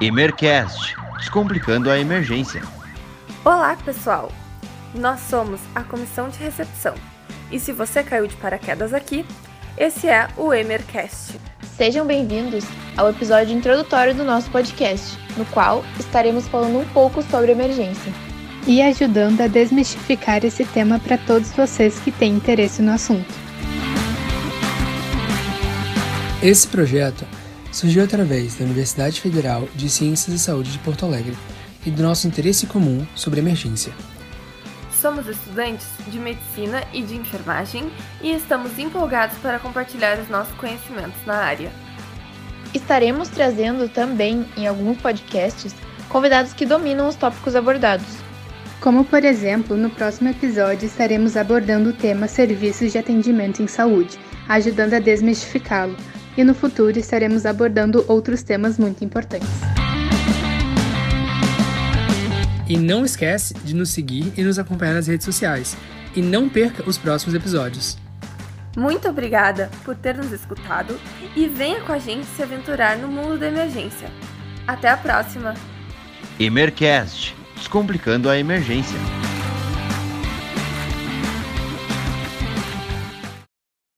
Emercast Descomplicando a Emergência. Olá, pessoal! Nós somos a Comissão de Recepção. E se você caiu de paraquedas aqui, esse é o Emercast. Sejam bem-vindos ao episódio introdutório do nosso podcast, no qual estaremos falando um pouco sobre emergência. E ajudando a desmistificar esse tema para todos vocês que têm interesse no assunto. Esse projeto surgiu através da Universidade Federal de Ciências e Saúde de Porto Alegre e do nosso interesse comum sobre emergência. Somos estudantes de medicina e de enfermagem e estamos empolgados para compartilhar os nossos conhecimentos na área. Estaremos trazendo também, em alguns podcasts, convidados que dominam os tópicos abordados. Como, por exemplo, no próximo episódio estaremos abordando o tema Serviços de Atendimento em Saúde, ajudando a desmistificá-lo, e no futuro estaremos abordando outros temas muito importantes. E não esquece de nos seguir e nos acompanhar nas redes sociais. E não perca os próximos episódios. Muito obrigada por ter nos escutado e venha com a gente se aventurar no mundo da emergência. Até a próxima! Emercast Descomplicando a Emergência.